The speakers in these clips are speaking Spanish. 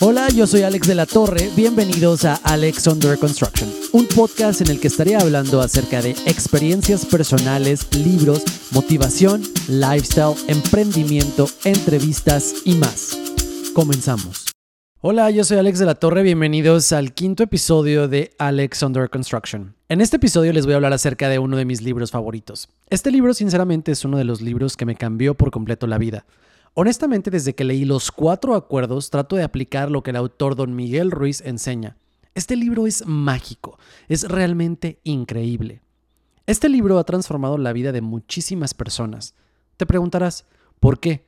Hola, yo soy Alex de la Torre, bienvenidos a Alex Under Construction, un podcast en el que estaré hablando acerca de experiencias personales, libros, motivación, lifestyle, emprendimiento, entrevistas y más. Comenzamos. Hola, yo soy Alex de la Torre, bienvenidos al quinto episodio de Alex Under Construction. En este episodio les voy a hablar acerca de uno de mis libros favoritos. Este libro sinceramente es uno de los libros que me cambió por completo la vida. Honestamente, desde que leí los cuatro acuerdos, trato de aplicar lo que el autor don Miguel Ruiz enseña. Este libro es mágico, es realmente increíble. Este libro ha transformado la vida de muchísimas personas. Te preguntarás, ¿por qué?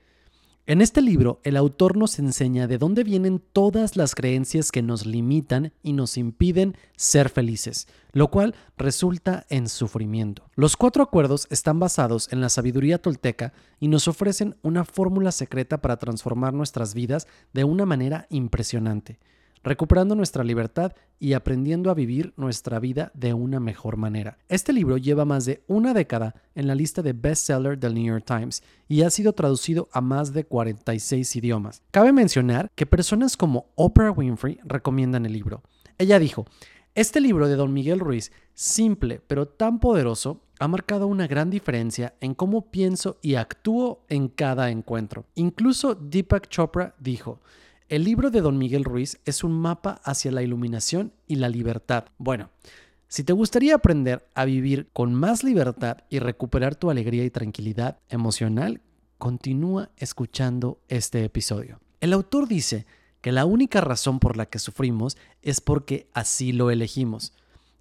En este libro, el autor nos enseña de dónde vienen todas las creencias que nos limitan y nos impiden ser felices, lo cual resulta en sufrimiento. Los cuatro acuerdos están basados en la sabiduría tolteca y nos ofrecen una fórmula secreta para transformar nuestras vidas de una manera impresionante recuperando nuestra libertad y aprendiendo a vivir nuestra vida de una mejor manera. Este libro lleva más de una década en la lista de bestseller del New York Times y ha sido traducido a más de 46 idiomas. Cabe mencionar que personas como Oprah Winfrey recomiendan el libro. Ella dijo, este libro de Don Miguel Ruiz, simple pero tan poderoso, ha marcado una gran diferencia en cómo pienso y actúo en cada encuentro. Incluso Deepak Chopra dijo, el libro de Don Miguel Ruiz es un mapa hacia la iluminación y la libertad. Bueno, si te gustaría aprender a vivir con más libertad y recuperar tu alegría y tranquilidad emocional, continúa escuchando este episodio. El autor dice que la única razón por la que sufrimos es porque así lo elegimos,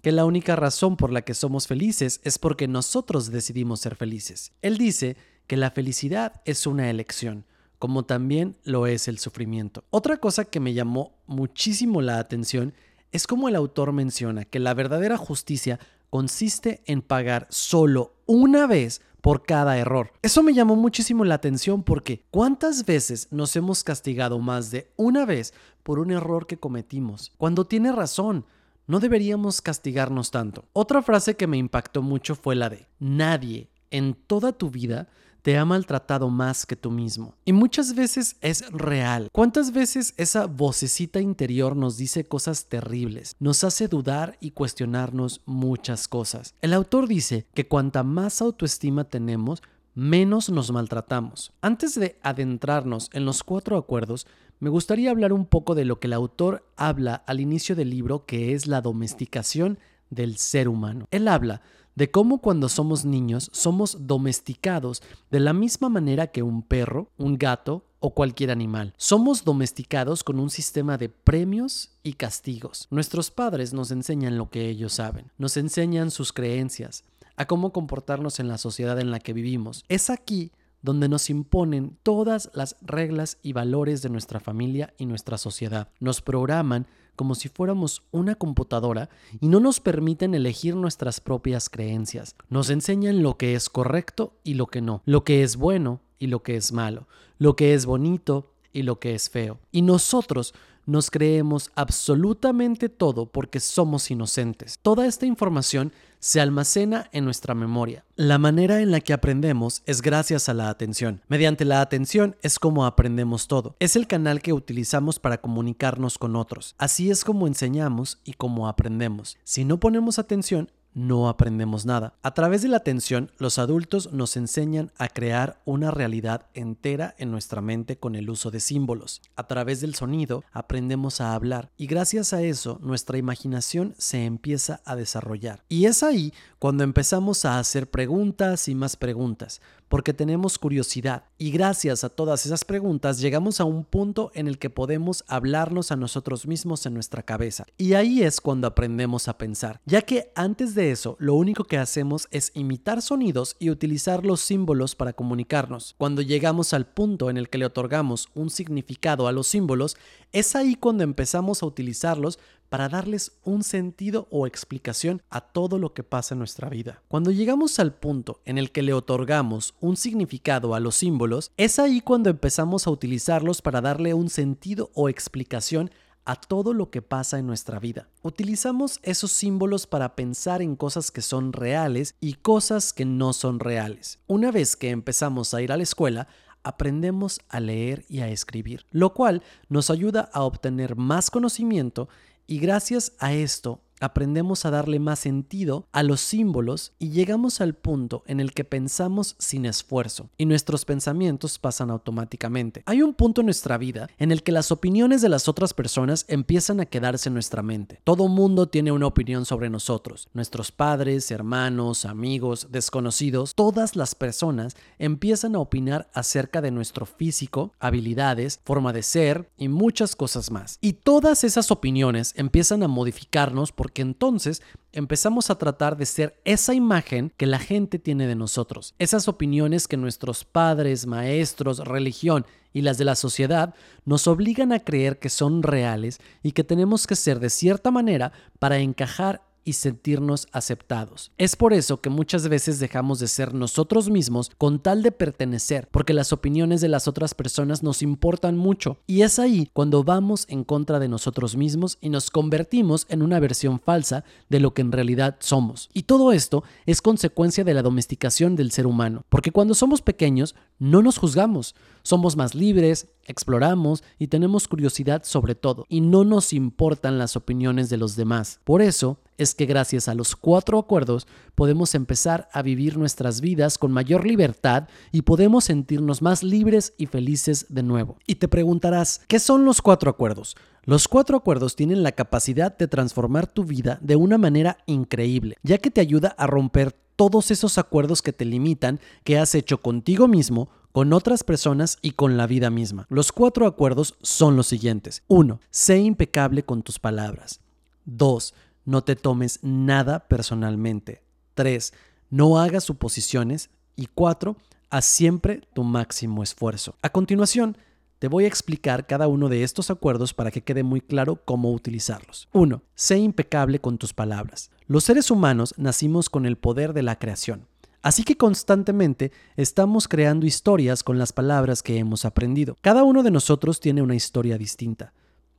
que la única razón por la que somos felices es porque nosotros decidimos ser felices. Él dice que la felicidad es una elección como también lo es el sufrimiento. Otra cosa que me llamó muchísimo la atención es como el autor menciona que la verdadera justicia consiste en pagar solo una vez por cada error. Eso me llamó muchísimo la atención porque ¿cuántas veces nos hemos castigado más de una vez por un error que cometimos? Cuando tiene razón, no deberíamos castigarnos tanto. Otra frase que me impactó mucho fue la de nadie en toda tu vida te ha maltratado más que tú mismo. Y muchas veces es real. ¿Cuántas veces esa vocecita interior nos dice cosas terribles? Nos hace dudar y cuestionarnos muchas cosas. El autor dice que cuanta más autoestima tenemos, menos nos maltratamos. Antes de adentrarnos en los cuatro acuerdos, me gustaría hablar un poco de lo que el autor habla al inicio del libro, que es la domesticación del ser humano. Él habla de cómo cuando somos niños somos domesticados de la misma manera que un perro, un gato o cualquier animal. Somos domesticados con un sistema de premios y castigos. Nuestros padres nos enseñan lo que ellos saben, nos enseñan sus creencias, a cómo comportarnos en la sociedad en la que vivimos. Es aquí donde nos imponen todas las reglas y valores de nuestra familia y nuestra sociedad. Nos programan como si fuéramos una computadora y no nos permiten elegir nuestras propias creencias. Nos enseñan lo que es correcto y lo que no, lo que es bueno y lo que es malo, lo que es bonito y lo que es feo. Y nosotros nos creemos absolutamente todo porque somos inocentes. Toda esta información se almacena en nuestra memoria. La manera en la que aprendemos es gracias a la atención. Mediante la atención es como aprendemos todo. Es el canal que utilizamos para comunicarnos con otros. Así es como enseñamos y como aprendemos. Si no ponemos atención, no aprendemos nada. A través de la atención, los adultos nos enseñan a crear una realidad entera en nuestra mente con el uso de símbolos. A través del sonido, aprendemos a hablar y gracias a eso nuestra imaginación se empieza a desarrollar. Y es ahí cuando empezamos a hacer preguntas y más preguntas, porque tenemos curiosidad y gracias a todas esas preguntas llegamos a un punto en el que podemos hablarnos a nosotros mismos en nuestra cabeza. Y ahí es cuando aprendemos a pensar, ya que antes de eso lo único que hacemos es imitar sonidos y utilizar los símbolos para comunicarnos. Cuando llegamos al punto en el que le otorgamos un significado a los símbolos, es ahí cuando empezamos a utilizarlos para darles un sentido o explicación a todo lo que pasa en nuestra vida. Cuando llegamos al punto en el que le otorgamos un significado a los símbolos, es ahí cuando empezamos a utilizarlos para darle un sentido o explicación a todo lo que pasa en nuestra vida. Utilizamos esos símbolos para pensar en cosas que son reales y cosas que no son reales. Una vez que empezamos a ir a la escuela, aprendemos a leer y a escribir, lo cual nos ayuda a obtener más conocimiento y gracias a esto aprendemos a darle más sentido a los símbolos y llegamos al punto en el que pensamos sin esfuerzo y nuestros pensamientos pasan automáticamente. Hay un punto en nuestra vida en el que las opiniones de las otras personas empiezan a quedarse en nuestra mente. Todo mundo tiene una opinión sobre nosotros. Nuestros padres, hermanos, amigos, desconocidos, todas las personas empiezan a opinar acerca de nuestro físico, habilidades, forma de ser y muchas cosas más. Y todas esas opiniones empiezan a modificarnos por porque entonces empezamos a tratar de ser esa imagen que la gente tiene de nosotros, esas opiniones que nuestros padres, maestros, religión y las de la sociedad nos obligan a creer que son reales y que tenemos que ser de cierta manera para encajar y sentirnos aceptados. Es por eso que muchas veces dejamos de ser nosotros mismos con tal de pertenecer, porque las opiniones de las otras personas nos importan mucho. Y es ahí cuando vamos en contra de nosotros mismos y nos convertimos en una versión falsa de lo que en realidad somos. Y todo esto es consecuencia de la domesticación del ser humano, porque cuando somos pequeños no nos juzgamos, somos más libres, exploramos y tenemos curiosidad sobre todo, y no nos importan las opiniones de los demás. Por eso es que gracias a los cuatro acuerdos podemos empezar a vivir nuestras vidas con mayor libertad y podemos sentirnos más libres y felices de nuevo. Y te preguntarás, ¿qué son los cuatro acuerdos? Los cuatro acuerdos tienen la capacidad de transformar tu vida de una manera increíble, ya que te ayuda a romper todos esos acuerdos que te limitan, que has hecho contigo mismo, con otras personas y con la vida misma. Los cuatro acuerdos son los siguientes. 1. Sé impecable con tus palabras. 2. No te tomes nada personalmente. 3. No hagas suposiciones. Y 4. Haz siempre tu máximo esfuerzo. A continuación, te voy a explicar cada uno de estos acuerdos para que quede muy claro cómo utilizarlos. 1. Sé impecable con tus palabras. Los seres humanos nacimos con el poder de la creación. Así que constantemente estamos creando historias con las palabras que hemos aprendido. Cada uno de nosotros tiene una historia distinta.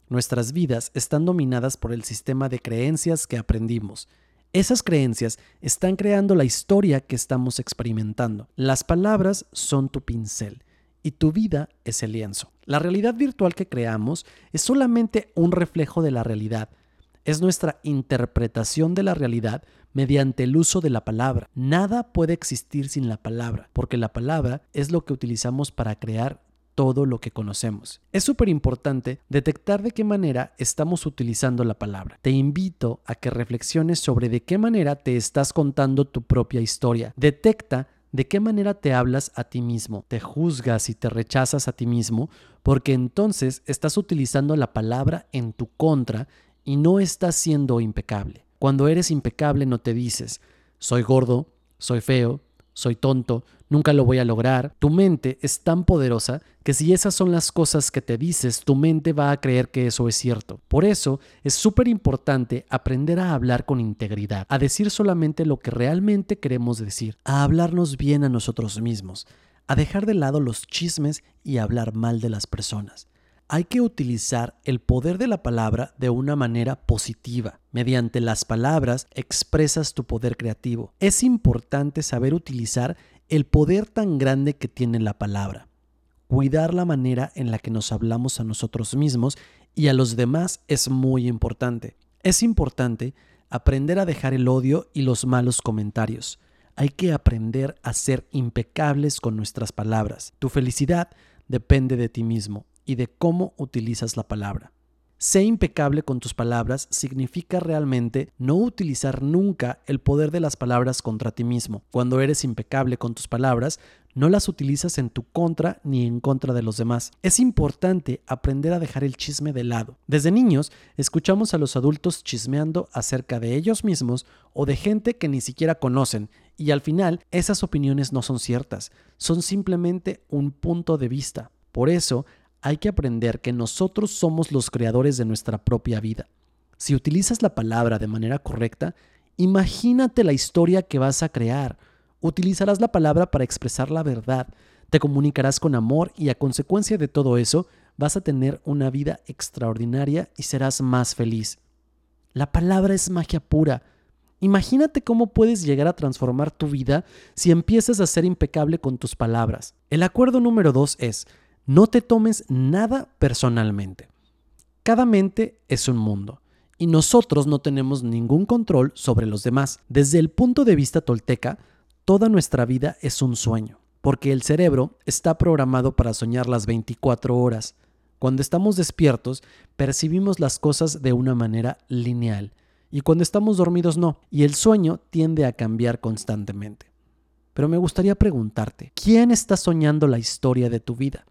Nuestras vidas están dominadas por el sistema de creencias que aprendimos. Esas creencias están creando la historia que estamos experimentando. Las palabras son tu pincel y tu vida es el lienzo. La realidad virtual que creamos es solamente un reflejo de la realidad. Es nuestra interpretación de la realidad mediante el uso de la palabra. Nada puede existir sin la palabra, porque la palabra es lo que utilizamos para crear todo lo que conocemos. Es súper importante detectar de qué manera estamos utilizando la palabra. Te invito a que reflexiones sobre de qué manera te estás contando tu propia historia. Detecta de qué manera te hablas a ti mismo, te juzgas y te rechazas a ti mismo, porque entonces estás utilizando la palabra en tu contra y no estás siendo impecable. Cuando eres impecable no te dices, soy gordo, soy feo, soy tonto, nunca lo voy a lograr. Tu mente es tan poderosa que si esas son las cosas que te dices, tu mente va a creer que eso es cierto. Por eso es súper importante aprender a hablar con integridad, a decir solamente lo que realmente queremos decir, a hablarnos bien a nosotros mismos, a dejar de lado los chismes y hablar mal de las personas hay que utilizar el poder de la palabra de una manera positiva. Mediante las palabras expresas tu poder creativo. Es importante saber utilizar el poder tan grande que tiene la palabra. Cuidar la manera en la que nos hablamos a nosotros mismos y a los demás es muy importante. Es importante aprender a dejar el odio y los malos comentarios. Hay que aprender a ser impecables con nuestras palabras. Tu felicidad depende de ti mismo y de cómo utilizas la palabra. Sé impecable con tus palabras significa realmente no utilizar nunca el poder de las palabras contra ti mismo. Cuando eres impecable con tus palabras, no las utilizas en tu contra ni en contra de los demás. Es importante aprender a dejar el chisme de lado. Desde niños escuchamos a los adultos chismeando acerca de ellos mismos o de gente que ni siquiera conocen y al final esas opiniones no son ciertas, son simplemente un punto de vista. Por eso hay que aprender que nosotros somos los creadores de nuestra propia vida. Si utilizas la palabra de manera correcta, imagínate la historia que vas a crear. Utilizarás la palabra para expresar la verdad, te comunicarás con amor y a consecuencia de todo eso vas a tener una vida extraordinaria y serás más feliz. La palabra es magia pura Imagínate cómo puedes llegar a transformar tu vida si empiezas a ser impecable con tus palabras. El acuerdo número dos es, no te tomes nada personalmente. Cada mente es un mundo y nosotros no tenemos ningún control sobre los demás. Desde el punto de vista tolteca, toda nuestra vida es un sueño, porque el cerebro está programado para soñar las 24 horas. Cuando estamos despiertos, percibimos las cosas de una manera lineal y cuando estamos dormidos no, y el sueño tiende a cambiar constantemente. Pero me gustaría preguntarte, ¿quién está soñando la historia de tu vida?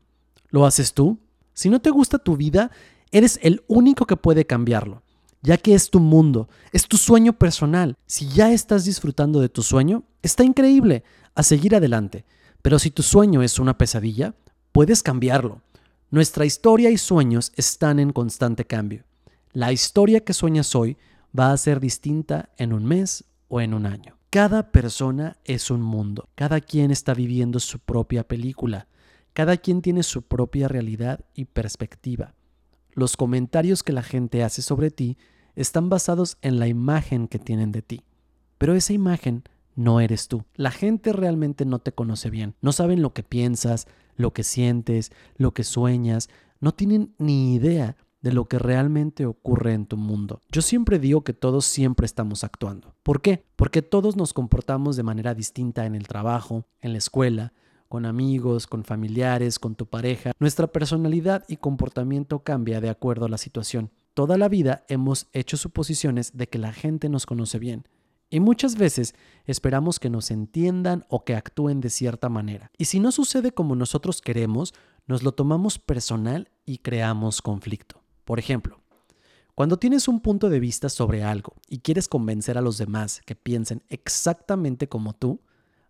¿Lo haces tú? Si no te gusta tu vida, eres el único que puede cambiarlo, ya que es tu mundo, es tu sueño personal. Si ya estás disfrutando de tu sueño, está increíble, a seguir adelante. Pero si tu sueño es una pesadilla, puedes cambiarlo. Nuestra historia y sueños están en constante cambio. La historia que sueñas hoy va a ser distinta en un mes o en un año. Cada persona es un mundo, cada quien está viviendo su propia película, cada quien tiene su propia realidad y perspectiva. Los comentarios que la gente hace sobre ti están basados en la imagen que tienen de ti. Pero esa imagen no eres tú. La gente realmente no te conoce bien. No saben lo que piensas, lo que sientes, lo que sueñas. No tienen ni idea de lo que realmente ocurre en tu mundo. Yo siempre digo que todos siempre estamos actuando. ¿Por qué? Porque todos nos comportamos de manera distinta en el trabajo, en la escuela, con amigos, con familiares, con tu pareja, nuestra personalidad y comportamiento cambia de acuerdo a la situación. Toda la vida hemos hecho suposiciones de que la gente nos conoce bien. Y muchas veces esperamos que nos entiendan o que actúen de cierta manera. Y si no sucede como nosotros queremos, nos lo tomamos personal y creamos conflicto. Por ejemplo, cuando tienes un punto de vista sobre algo y quieres convencer a los demás que piensen exactamente como tú,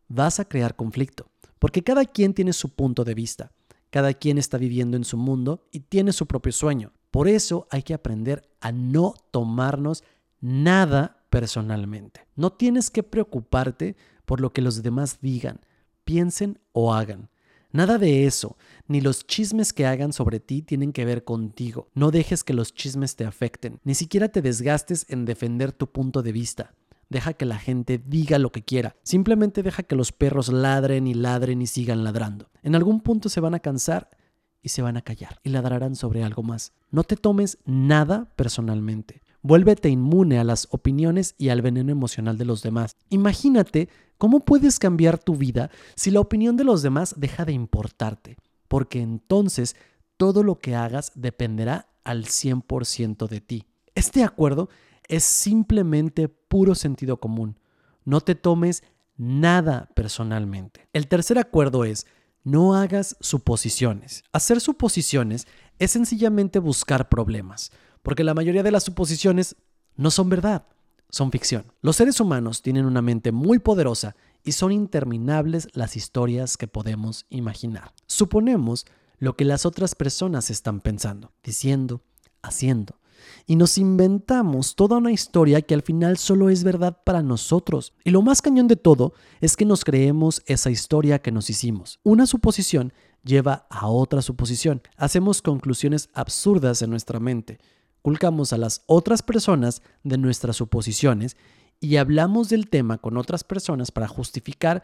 vas a crear conflicto. Porque cada quien tiene su punto de vista, cada quien está viviendo en su mundo y tiene su propio sueño. Por eso hay que aprender a no tomarnos nada personalmente. No tienes que preocuparte por lo que los demás digan, piensen o hagan. Nada de eso, ni los chismes que hagan sobre ti tienen que ver contigo. No dejes que los chismes te afecten, ni siquiera te desgastes en defender tu punto de vista. Deja que la gente diga lo que quiera. Simplemente deja que los perros ladren y ladren y sigan ladrando. En algún punto se van a cansar y se van a callar y ladrarán sobre algo más. No te tomes nada personalmente. Vuélvete inmune a las opiniones y al veneno emocional de los demás. Imagínate cómo puedes cambiar tu vida si la opinión de los demás deja de importarte, porque entonces todo lo que hagas dependerá al 100% de ti. Este acuerdo es simplemente puro sentido común. No te tomes nada personalmente. El tercer acuerdo es, no hagas suposiciones. Hacer suposiciones es sencillamente buscar problemas, porque la mayoría de las suposiciones no son verdad, son ficción. Los seres humanos tienen una mente muy poderosa y son interminables las historias que podemos imaginar. Suponemos lo que las otras personas están pensando, diciendo, haciendo y nos inventamos toda una historia que al final solo es verdad para nosotros. Y lo más cañón de todo es que nos creemos esa historia que nos hicimos. Una suposición lleva a otra suposición. Hacemos conclusiones absurdas en nuestra mente. Culcamos a las otras personas de nuestras suposiciones y hablamos del tema con otras personas para justificar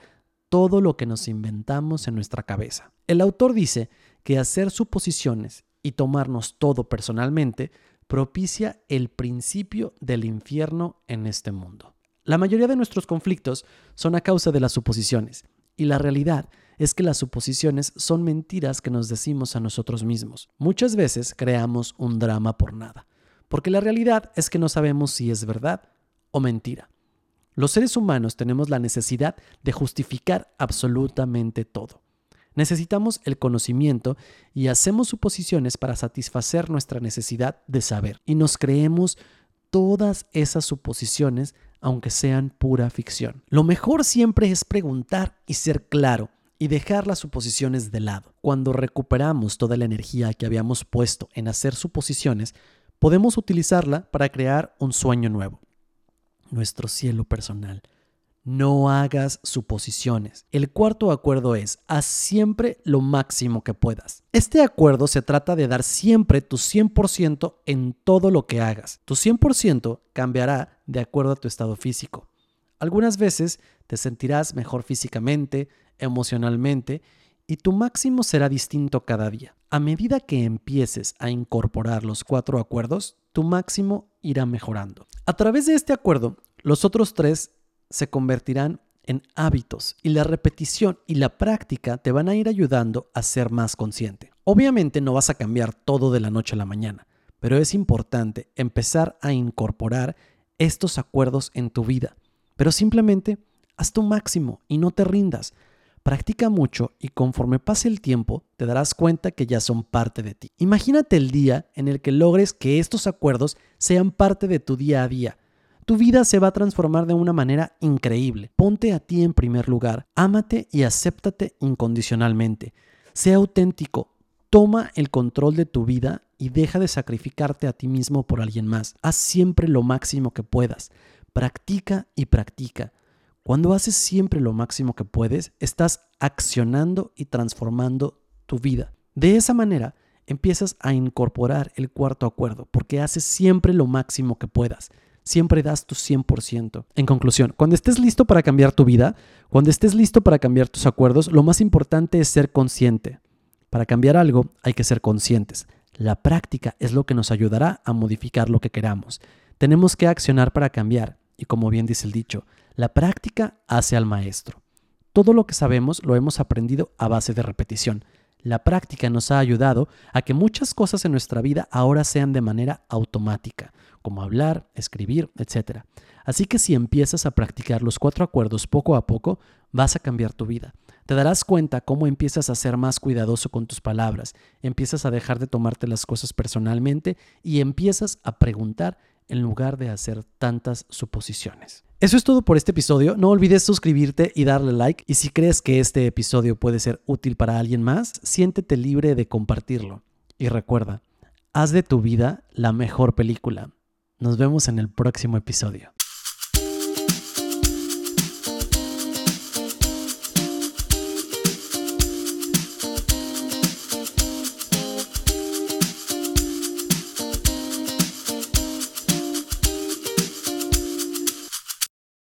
todo lo que nos inventamos en nuestra cabeza. El autor dice que hacer suposiciones y tomarnos todo personalmente propicia el principio del infierno en este mundo. La mayoría de nuestros conflictos son a causa de las suposiciones, y la realidad es que las suposiciones son mentiras que nos decimos a nosotros mismos. Muchas veces creamos un drama por nada, porque la realidad es que no sabemos si es verdad o mentira. Los seres humanos tenemos la necesidad de justificar absolutamente todo. Necesitamos el conocimiento y hacemos suposiciones para satisfacer nuestra necesidad de saber. Y nos creemos todas esas suposiciones aunque sean pura ficción. Lo mejor siempre es preguntar y ser claro y dejar las suposiciones de lado. Cuando recuperamos toda la energía que habíamos puesto en hacer suposiciones, podemos utilizarla para crear un sueño nuevo, nuestro cielo personal, no hagas suposiciones. El cuarto acuerdo es, haz siempre lo máximo que puedas. Este acuerdo se trata de dar siempre tu 100% en todo lo que hagas. Tu 100% cambiará de acuerdo a tu estado físico. Algunas veces te sentirás mejor físicamente, emocionalmente, y tu máximo será distinto cada día. A medida que empieces a incorporar los cuatro acuerdos, tu máximo irá mejorando. A través de este acuerdo, los otros tres se convertirán en hábitos y la repetición y la práctica te van a ir ayudando a ser más consciente. Obviamente no vas a cambiar todo de la noche a la mañana, pero es importante empezar a incorporar estos acuerdos en tu vida. Pero simplemente haz tu máximo y no te rindas. Practica mucho y conforme pase el tiempo te darás cuenta que ya son parte de ti. Imagínate el día en el que logres que estos acuerdos sean parte de tu día a día tu vida se va a transformar de una manera increíble. Ponte a ti en primer lugar, ámate y acéptate incondicionalmente. Sea auténtico, toma el control de tu vida y deja de sacrificarte a ti mismo por alguien más. Haz siempre lo máximo que puedas. Practica y practica. Cuando haces siempre lo máximo que puedes, estás accionando y transformando tu vida. De esa manera, empiezas a incorporar el cuarto acuerdo, porque haces siempre lo máximo que puedas siempre das tu 100%. En conclusión, cuando estés listo para cambiar tu vida, cuando estés listo para cambiar tus acuerdos, lo más importante es ser consciente. Para cambiar algo hay que ser conscientes. La práctica es lo que nos ayudará a modificar lo que queramos. Tenemos que accionar para cambiar y como bien dice el dicho, la práctica hace al maestro. Todo lo que sabemos lo hemos aprendido a base de repetición. La práctica nos ha ayudado a que muchas cosas en nuestra vida ahora sean de manera automática como hablar, escribir, etc. Así que si empiezas a practicar los cuatro acuerdos poco a poco, vas a cambiar tu vida. Te darás cuenta cómo empiezas a ser más cuidadoso con tus palabras, empiezas a dejar de tomarte las cosas personalmente y empiezas a preguntar en lugar de hacer tantas suposiciones. Eso es todo por este episodio. No olvides suscribirte y darle like. Y si crees que este episodio puede ser útil para alguien más, siéntete libre de compartirlo. Y recuerda, haz de tu vida la mejor película. Nos vemos en el próximo episodio.